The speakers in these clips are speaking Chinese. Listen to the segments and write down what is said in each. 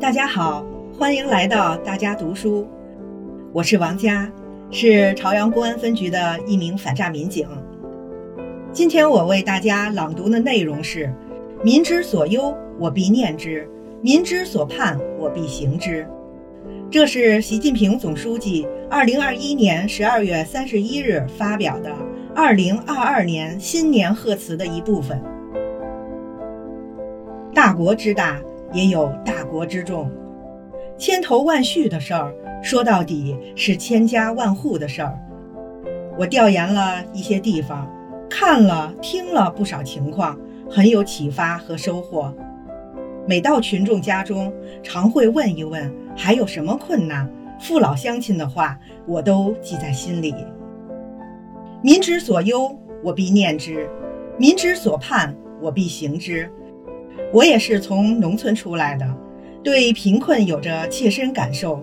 大家好，欢迎来到大家读书。我是王佳，是朝阳公安分局的一名反诈民警。今天我为大家朗读的内容是：民之所忧，我必念之；民之所盼，我必行之。这是习近平总书记二零二一年十二月三十一日发表的二零二二年新年贺词的一部分。大国之大，也有大国之重。千头万绪的事儿，说到底是千家万户的事儿。我调研了一些地方，看了听了不少情况，很有启发和收获。每到群众家中，常会问一问还有什么困难，父老乡亲的话，我都记在心里。民之所忧，我必念之；民之所盼，我必行之。我也是从农村出来的，对贫困有着切身感受。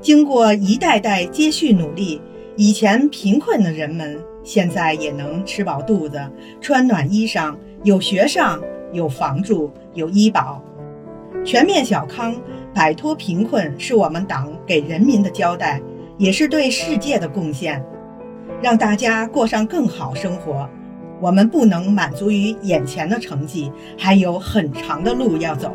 经过一代代接续努力，以前贫困的人们现在也能吃饱肚子、穿暖衣裳，有学上，有房住，有医保，全面小康，摆脱贫困，是我们党给人民的交代，也是对世界的贡献，让大家过上更好生活。我们不能满足于眼前的成绩，还有很长的路要走。